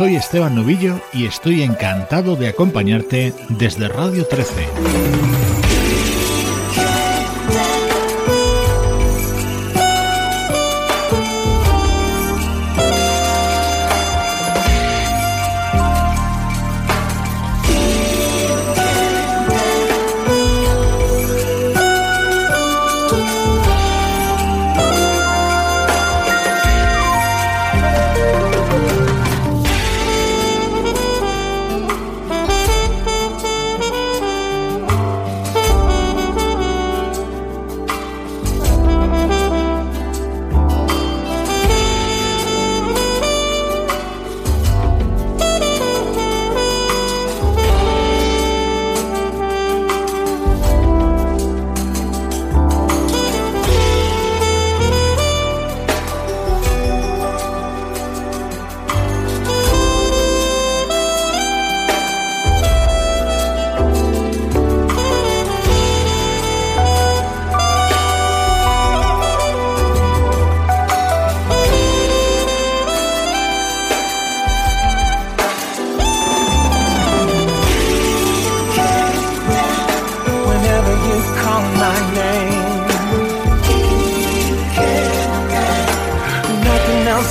Soy Esteban Novillo y estoy encantado de acompañarte desde Radio 13.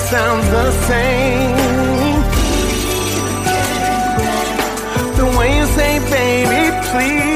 Sounds the same. The way you say, baby, please.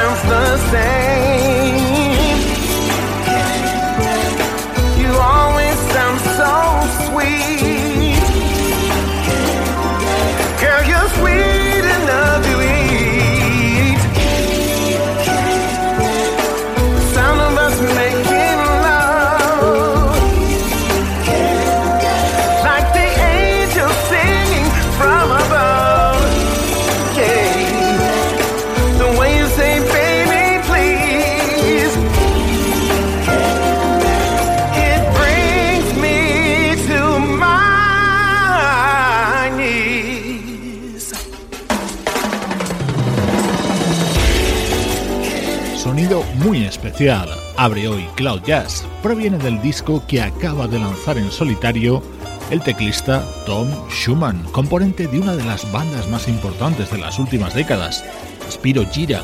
Sounds the same. Muy especial. Abre hoy Cloud Jazz. Proviene del disco que acaba de lanzar en solitario el teclista Tom Schumann, componente de una de las bandas más importantes de las últimas décadas, Spiro Gira.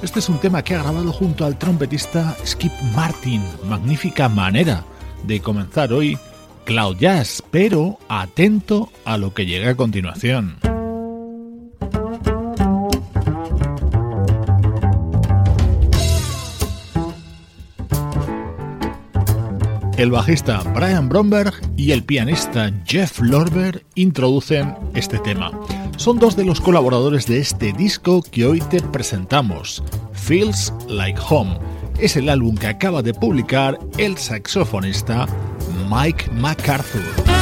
Este es un tema que ha grabado junto al trompetista Skip Martin. Magnífica manera de comenzar hoy Cloud Jazz, pero atento a lo que llega a continuación. El bajista Brian Bromberg y el pianista Jeff Lorber introducen este tema. Son dos de los colaboradores de este disco que hoy te presentamos. Feels Like Home es el álbum que acaba de publicar el saxofonista Mike MacArthur.